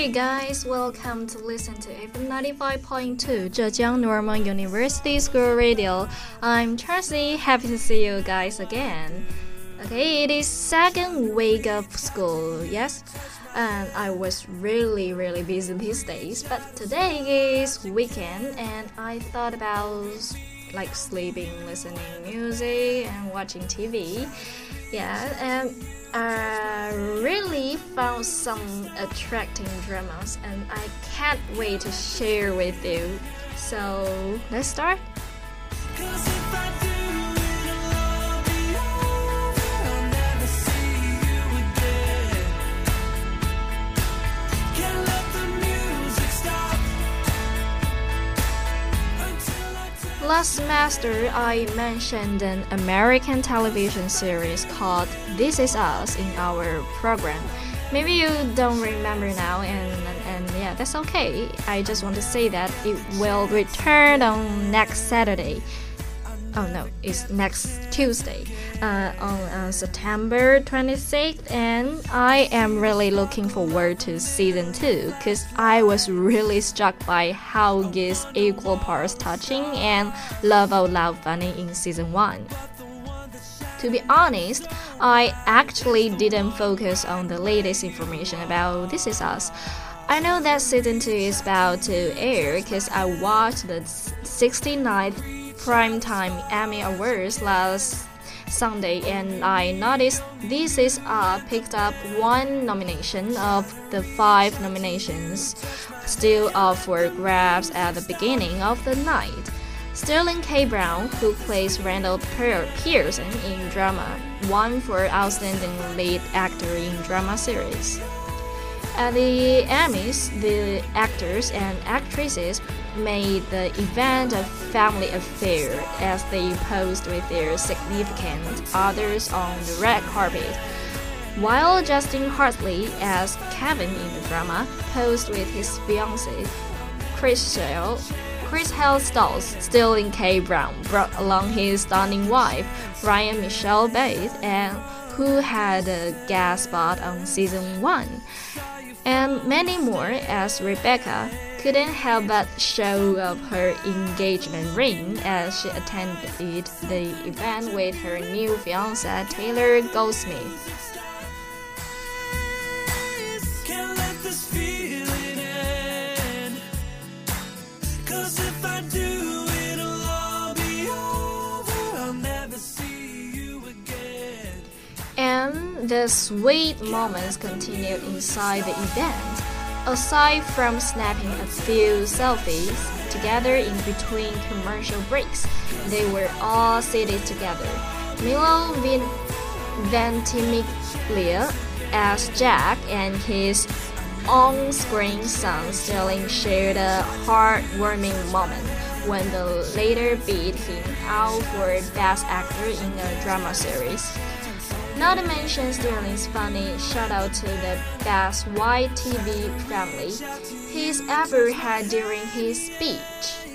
Hey guys, welcome to listen to FM 95.2 Zhejiang Normal University School Radio. I'm Tracy, happy to see you guys again. Okay, it is second week of school, yes? And I was really really busy these days, but today is weekend and I thought about like sleeping, listening music and watching TV. Yeah, and I really found some attracting dramas and I can't wait to share with you. So let's start. Last semester, I mentioned an American television series called This Is Us in our program. Maybe you don't remember now, and, and, and yeah, that's okay. I just want to say that it will return on next Saturday oh no, it's next Tuesday uh, on uh, September 26th, and I am really looking forward to season two because I was really struck by how gets equal parts touching and love out loud funny in season one. To be honest, I actually didn't focus on the latest information about This Is Us. I know that season 2 is about to air because I watched the 69th primetime Emmy Awards last Sunday, and I noticed this is uh, picked up one nomination of the five nominations still up for grabs at the beginning of the night. Sterling K. Brown, who plays Randall Pearson in drama, won for Outstanding Lead Actor in Drama Series. At the Emmys, the actors and actresses made the event a family affair as they posed with their significant others on the red carpet. While Justin Hartley, as Kevin in the drama, posed with his fiancée, Chrishell, Chris Hale still in K. Brown, brought along his stunning wife, Ryan Michelle Bathe, and who had a guest spot on season 1, and Mandy Moore as Rebecca, couldn't help but show off her engagement ring as she attended the event with her new fiance Taylor Goldsmith. The sweet moments continued inside the event. Aside from snapping a few selfies together in between commercial breaks, they were all seated together. Milo Vin Ventimiglia as Jack and his on-screen son Sterling shared a heartwarming moment when the latter beat him out for Best Actor in a Drama Series. Not to mention Sterling's funny shout out to the best white TV family he's ever had during his speech.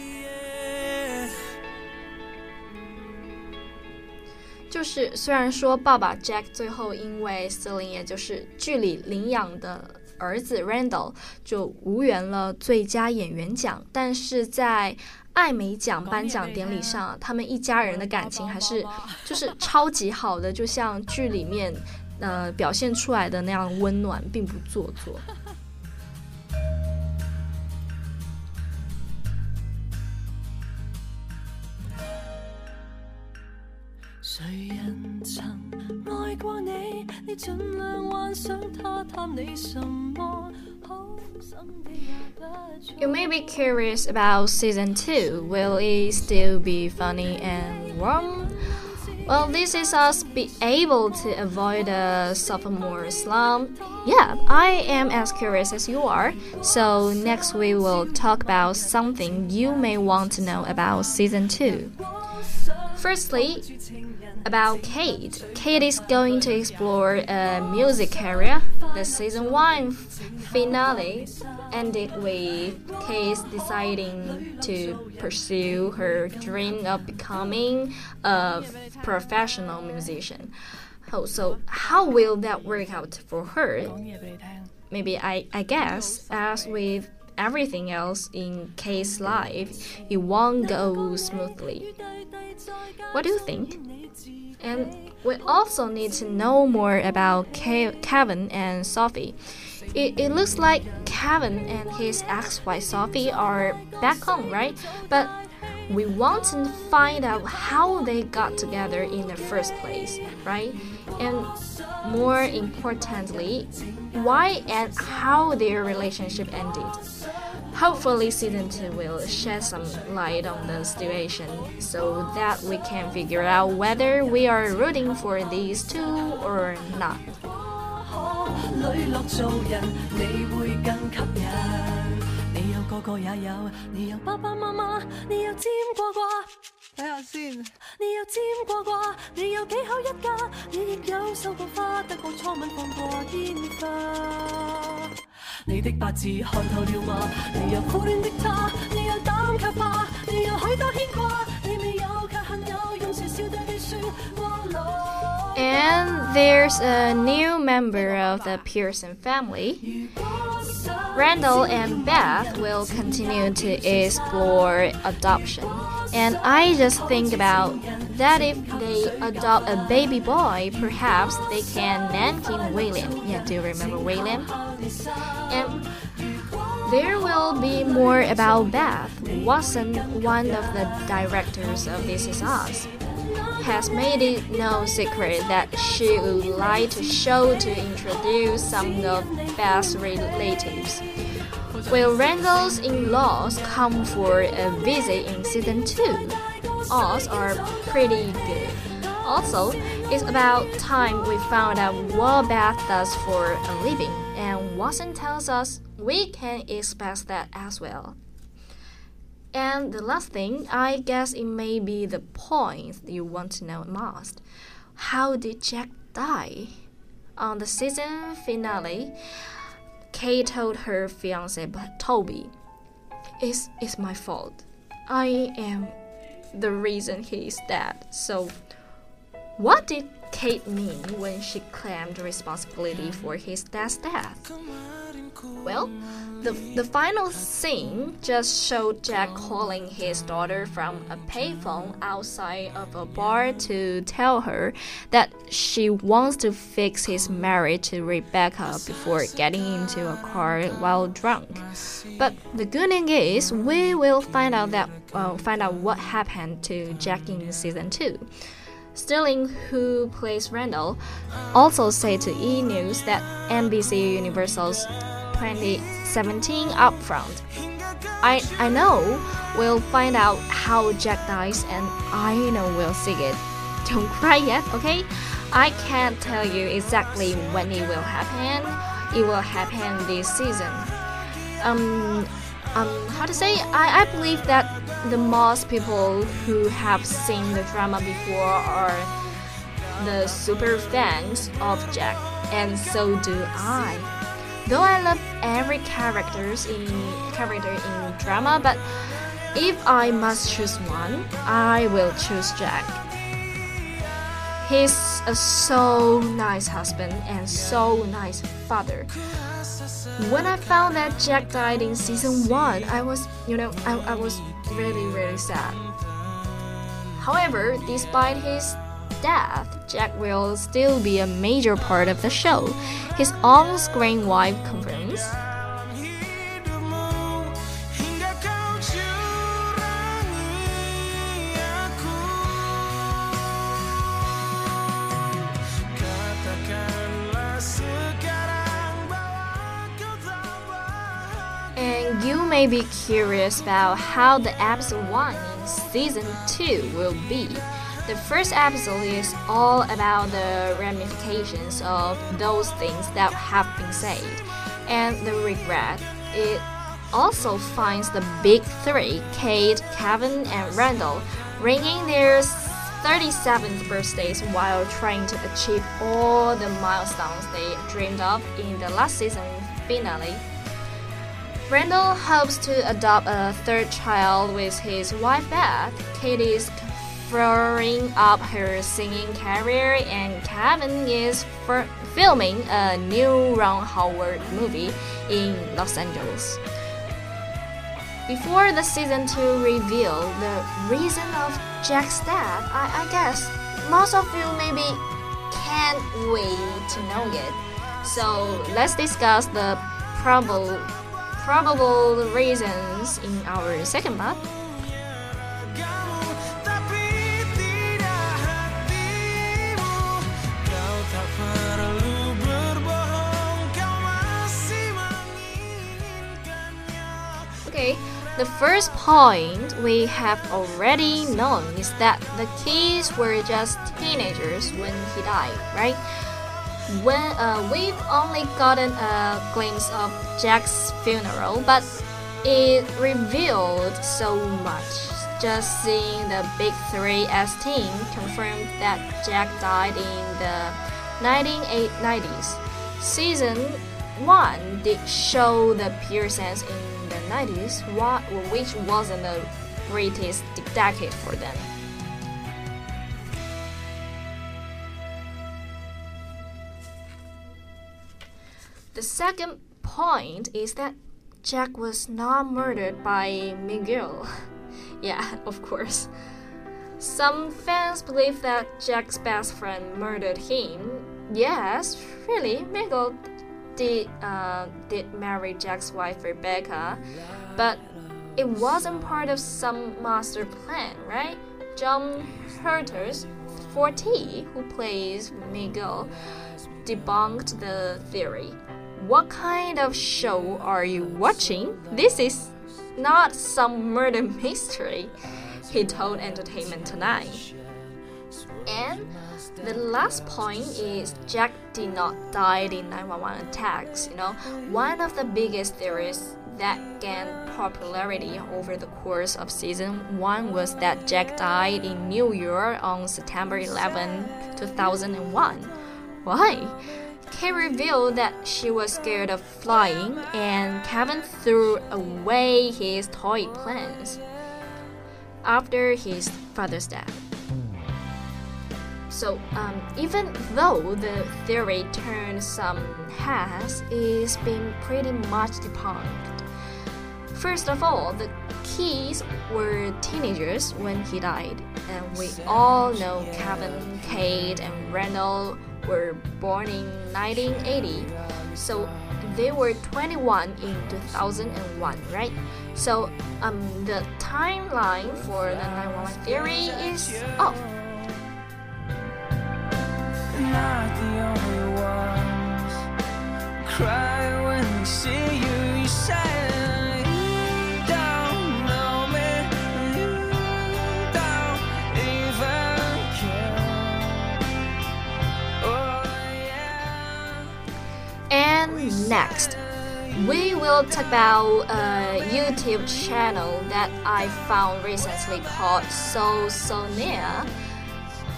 就是虽然说爸爸 Jack 最后因为 Sterling 也就是剧里领养的儿子 Randall 就无缘了最佳演员奖，但是在 艾美奖颁奖典礼上，他们一家人的感情还是 就是超级好的，就像剧里面呃表现出来的那样温暖，并不做作。谁人曾爱过你？你尽量幻想他贪你什么？You may be curious about season 2. Will it still be funny and warm? Well, this is us be able to avoid a sophomore slump. Yeah, I am as curious as you are. So next we will talk about something you may want to know about season 2. Firstly, about Kate. Kate is going to explore a music career. The season one finale ended with Kate deciding to pursue her dream of becoming a professional musician. Oh, so how will that work out for her? Maybe I, I guess, as with everything else in Kate's life, it won't go smoothly. What do you think? And we also need to know more about Kevin and Sophie. It, it looks like Kevin and his ex-wife Sophie are back home, right? But we want to find out how they got together in the first place, right? And more importantly, why and how their relationship ended. Hopefully, season 2 will shed some light on the situation so that we can figure out whether we are rooting for these two or not. 磊落做人你会更吸引你有个个也有你有爸爸妈妈你有尖过卦睇下先。你有尖过卦你有几口一家你亦有收过花得过初吻放过烟花你的八字看透了吗你有苦恋的他你有胆却怕 And there's a new member of the Pearson family. Randall and Beth will continue to explore adoption. And I just think about that if they adopt a baby boy, perhaps they can name him William. Yeah, do you remember William? And there will be more about Beth. Watson, one of the directors of This Is Us, has made it no secret that she would like to show to introduce some of Beth's relatives. Will Randall's in-laws come for a visit in season 2? Odds are pretty good. Also, it's about time we found out what Beth does for a living, and Watson tells us we can expect that as well. And the last thing, I guess it may be the point you want to know most. How did Jack die? On the season finale, Kate told her fiance Toby, it's, it's my fault. I am the reason he is dead. So, what did Kate mean when she claimed responsibility for his dad's death? Well, the, the final scene just showed Jack calling his daughter from a payphone outside of a bar to tell her that she wants to fix his marriage to Rebecca before getting into a car while drunk. But the good thing is, we will find out that uh, find out what happened to Jack in season two. Sterling, who plays Randall, also said to E! News that NBC Universal's 2017 upfront. I, I know we'll find out how Jack dies, and I know we'll see it. Don't cry yet, okay? I can't tell you exactly when it will happen. It will happen this season. Um, um, how to say? I, I believe that the most people who have seen the drama before are the super fans of Jack, and so do I. Though I love every characters in character in drama, but if I must choose one, I will choose Jack. He's a so nice husband and so nice father. When I found that Jack died in season one, I was, you know, I, I was really, really sad. However, despite his death, Jack will still be a major part of the show. His on screen wife confirms. You may be curious about how the episode 1 in season 2 will be. The first episode is all about the ramifications of those things that have been said and the regret. It also finds the big three, Kate, Kevin, and Randall, ringing their 37th birthdays while trying to achieve all the milestones they dreamed of in the last season finale. Randall hopes to adopt a third child with his wife Beth. Katie's throwing up her singing career, and Kevin is filming a new Ron Howard movie in Los Angeles. Before the season 2 reveal the reason of Jack's death, I, I guess most of you maybe can't wait to know it. So let's discuss the probable probable reasons in our second part. Okay, the first point we have already known is that the kids were just teenagers when he died, right? When uh, we've only gotten a glimpse of Jack's funeral, but it revealed so much. Just seeing the big three as team confirmed that Jack died in the 1990s. Season 1 did show the Pearsons in the 90s, which wasn't the greatest decade for them. The second point is that Jack was not murdered by Miguel. yeah, of course. Some fans believe that Jack's best friend murdered him. Yes, really, Miguel did uh, did marry Jack's wife Rebecca, but it wasn't part of some master plan, right? Jon Huertas, 40, who plays Miguel, debunked the theory. What kind of show are you watching? This is not some murder mystery, he told Entertainment Tonight. And the last point is Jack did not die in 911 attacks. You know, one of the biggest theories that gained popularity over the course of season 1 was that Jack died in New York on September 11, 2001. Why? Kate revealed that she was scared of flying, and Kevin threw away his toy plans after his father's death. So, um, even though the theory turned some heads, it's been pretty much debunked. First of all, the kids were teenagers when he died, and we all know Kevin, Kate, and Randall were born in 1980, so they were 21 in 2001, right? So um, the timeline for the 911 theory is off. Not the only ones cry when they see you, next, we will talk about a YouTube channel that I found recently called So Sonia.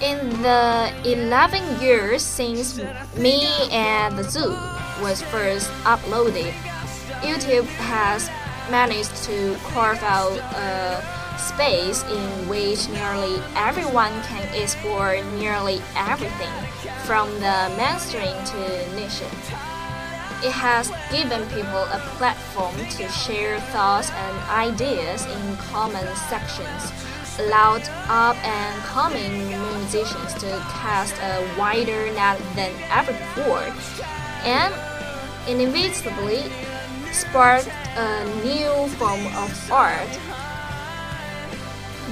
In the 11 years since Me at the Zoo was first uploaded, YouTube has managed to carve out a space in which nearly everyone can explore nearly everything, from the mainstream to niche. It has given people a platform to share thoughts and ideas in comment sections, allowed up and coming musicians to cast a wider net than ever before, and inevitably sparked a new form of art.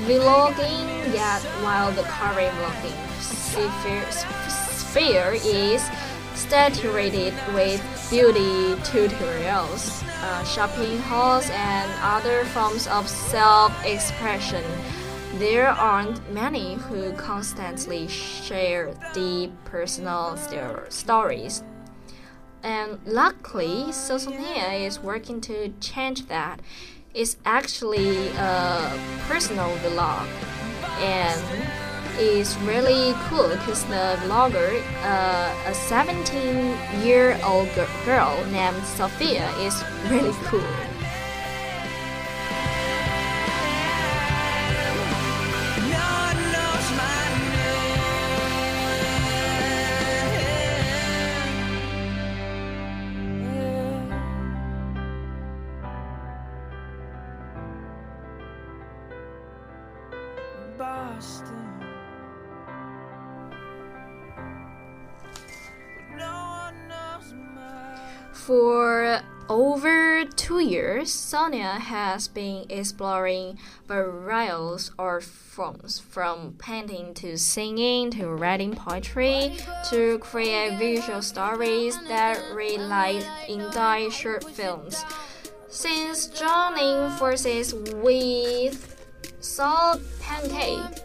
Vlogging, yet while the current vlogging sphere is saturated with beauty tutorials, uh, shopping hauls, and other forms of self expression. There aren't many who constantly share deep personal stories. And luckily, Sosonia is working to change that. It's actually a personal vlog. And is really cool because the vlogger, uh, a 17 year old girl named Sophia, is really cool. Sonia has been exploring various art forms from painting to singing to writing poetry to create visual stories that relate in die short films. Since joining forces with Salt Pancake,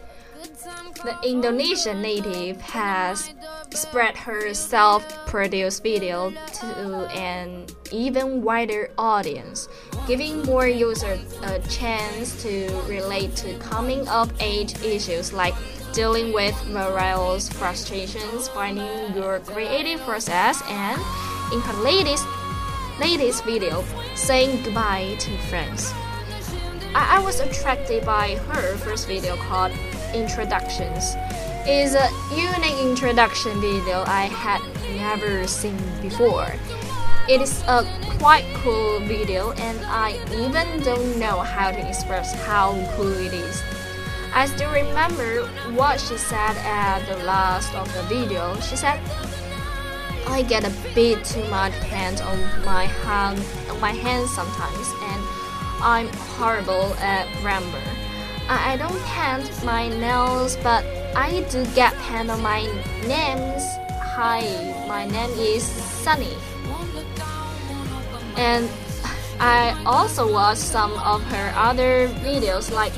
the Indonesian native has spread her self produced video to an even wider audience, giving more users a uh, chance to relate to coming of age issues like dealing with various frustrations, finding your creative process, and in her latest latest video, saying goodbye to friends. I, I was attracted by her first video called introductions It's a unique introduction video I had never seen before. It is a quite cool video and I even don't know how to express how cool it is. I still remember what she said at the last of the video. She said, I get a bit too much paint on my hand on my hands sometimes and I'm horrible at grammar. I don't paint my nails, but I do get paint on my names. Hi, my name is Sunny. And I also watched some of her other videos like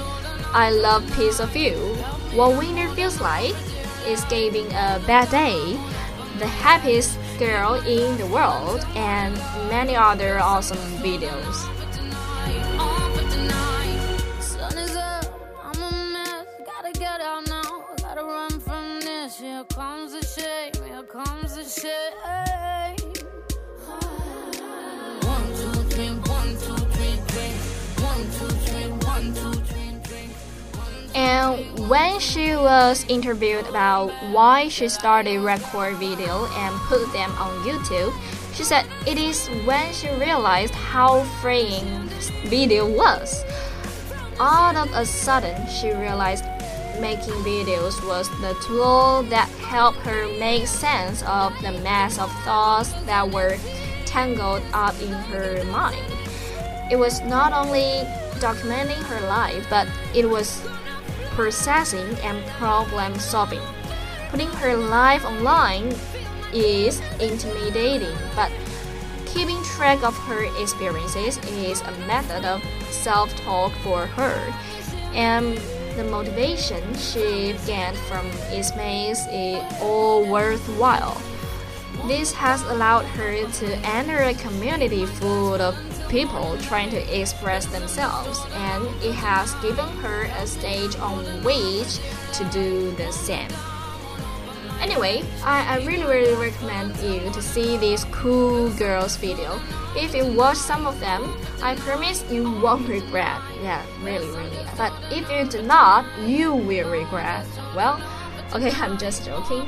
I Love Piece of You, What Winter Feels Like, Escaping a Bad Day, The Happiest Girl in the World, and many other awesome videos. And when she was interviewed about why she started record video and put them on YouTube, she said it is when she realized how freeing video was. All of a sudden, she realized making videos was the tool that helped her make sense of the mass of thoughts that were tangled up in her mind. It was not only documenting her life, but it was processing and problem solving. Putting her life online is intimidating, but keeping track of her experiences is a method of self talk for her. And the motivation she gained from it makes it all worthwhile. This has allowed her to enter a community full of people trying to express themselves, and it has given her a stage on which to do the same. Anyway, I, I really really recommend you to see this cool girls video. If you watch some of them, I promise you won't regret. Yeah, really really. But if you do not, you will regret. Well, okay, I'm just joking.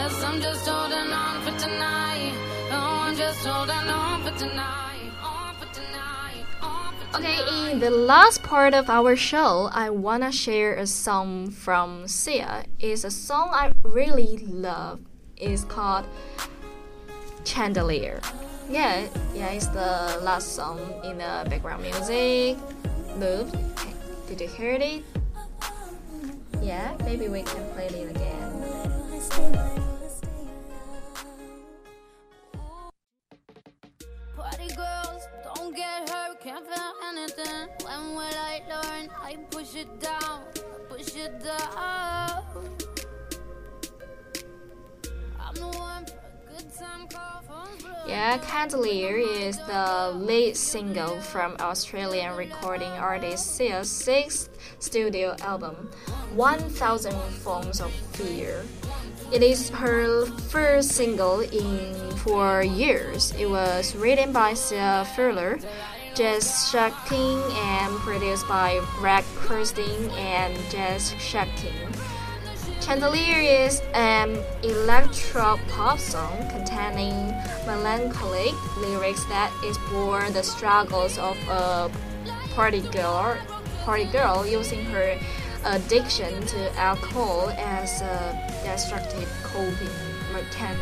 I'm just holding on for tonight. Oh, I'm just holding on for tonight. On for tonight. On for tonight. Okay, in the last part of our show, I wanna share a song from Sia. It's a song I really love. It's called Chandelier. Yeah, yeah, it's the last song in the background music. Loop. Did you hear it? Yeah, maybe we can play it again. Can't feel anything. When will I learn? I push it down, push it down. I'm the one for a good time call from Yeah, Chandelier is the lead single from Australian recording artist Sia's sixth studio album, 1000 Forms of Fear. It is her first single in four years. It was written by Sia Furler, Jess Shatkin, and produced by Greg Kurstin and Jess Shatkin. Chandelier is an electro pop song containing melancholic lyrics that explore the struggles of a party girl, party girl using her addiction to alcohol as a destructive coping mechan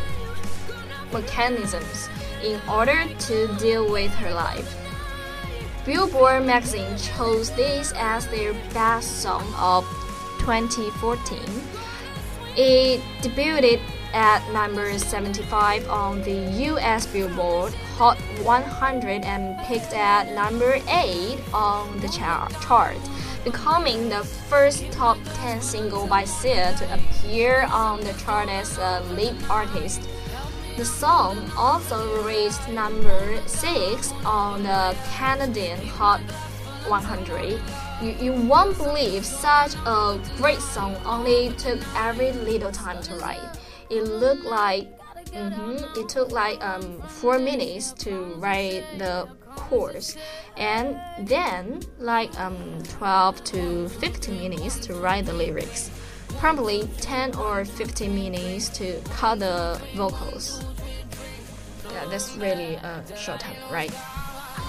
mechanisms in order to deal with her life. Billboard magazine chose this as their best song of 2014. It debuted at number 75 on the US Billboard Hot 100 and peaked at number 8 on the chart, becoming the first top 10 single by Sia to appear on the chart as a lead artist. The song also reached number 6 on the Canadian Hot 100 you, you won't believe such a great song only took every little time to write. It looked like mm -hmm, it took like um, four minutes to write the chorus, and then like um, 12 to 15 minutes to write the lyrics. Probably 10 or 15 minutes to cut the vocals. Yeah, that's really a short time, right?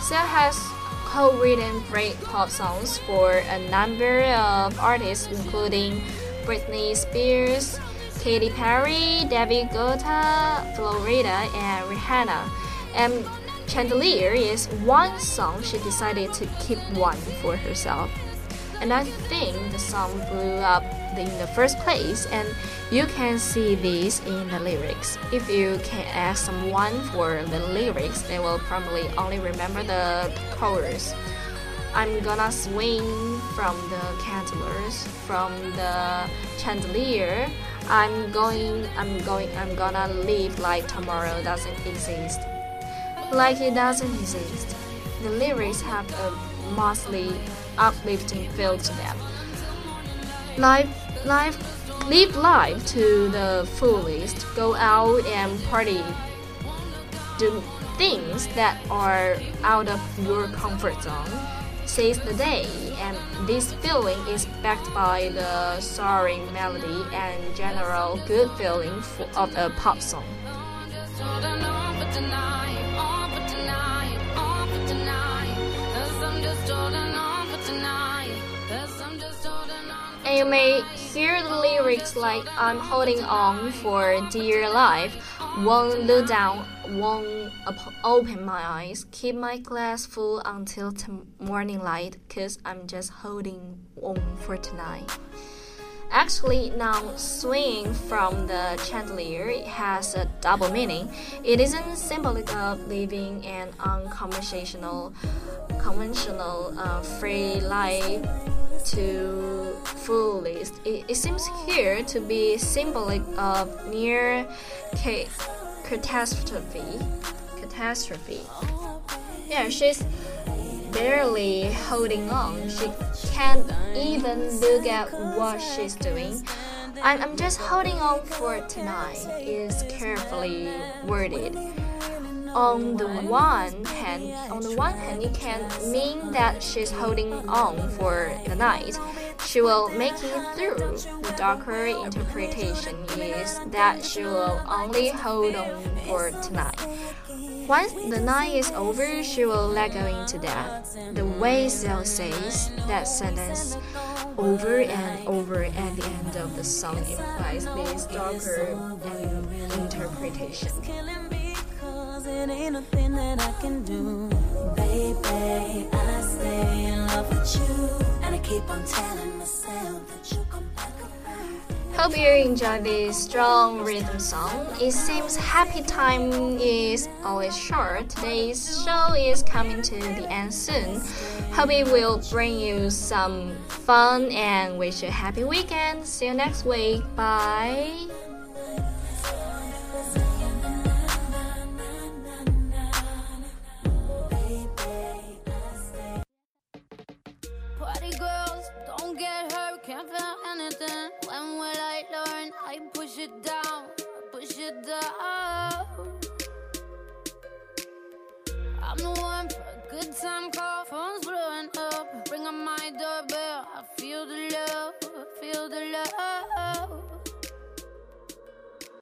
Sia has co-written great pop songs for a number of artists including Britney Spears, Katy Perry, David Guetta, Flo Rida, and Rihanna. And Chandelier is one song she decided to keep one for herself. And I think the song blew up in the first place, and you can see this in the lyrics. If you can ask someone for the lyrics, they will probably only remember the chorus. I'm gonna swing from the candlers, from the chandelier. I'm going, I'm going, I'm gonna live like tomorrow doesn't exist. Like it doesn't exist. The lyrics have a mostly uplifting feel to them. Life, life, live life to the fullest. Go out and party. Do things that are out of your comfort zone. Seize the day, and this feeling is backed by the soaring melody and general good feeling of a pop song. And you may hear the lyrics like I'm holding on for dear life, won't look down, won't open my eyes, keep my glass full until morning light, cause I'm just holding on for tonight. Actually, now swinging from the chandelier has a double meaning. It isn't symbolic of living an unconventional, conventional, uh, free life to fullest. It, it seems here to be symbolic of near ca catastrophe. Catastrophe. Yeah, she's barely holding on. She can't even look at what she's doing. I'm, I'm just holding on for tonight is carefully worded on the one hand, on the one hand, it can mean that she's holding on for the night. She will make it through. The darker interpretation is that she will only hold on for tonight. Once the night is over, she will let go into death. The way Sia says that sentence over and over at the end of the song implies this darker interpretation it ain't nothing that I can do. Baby, I stay in love with you. And I keep on telling myself that you come back. Hope you enjoy this strong rhythm song. It seems happy time is always short. Today's show is coming to the end soon. Hope it will bring you some fun and wish you a happy weekend. See you next week. Bye. about anything. When will I learn? I push it down, push it down. I'm the one for a good time call, phone's blowing up. Ring on my doorbell, I feel the love, feel the love.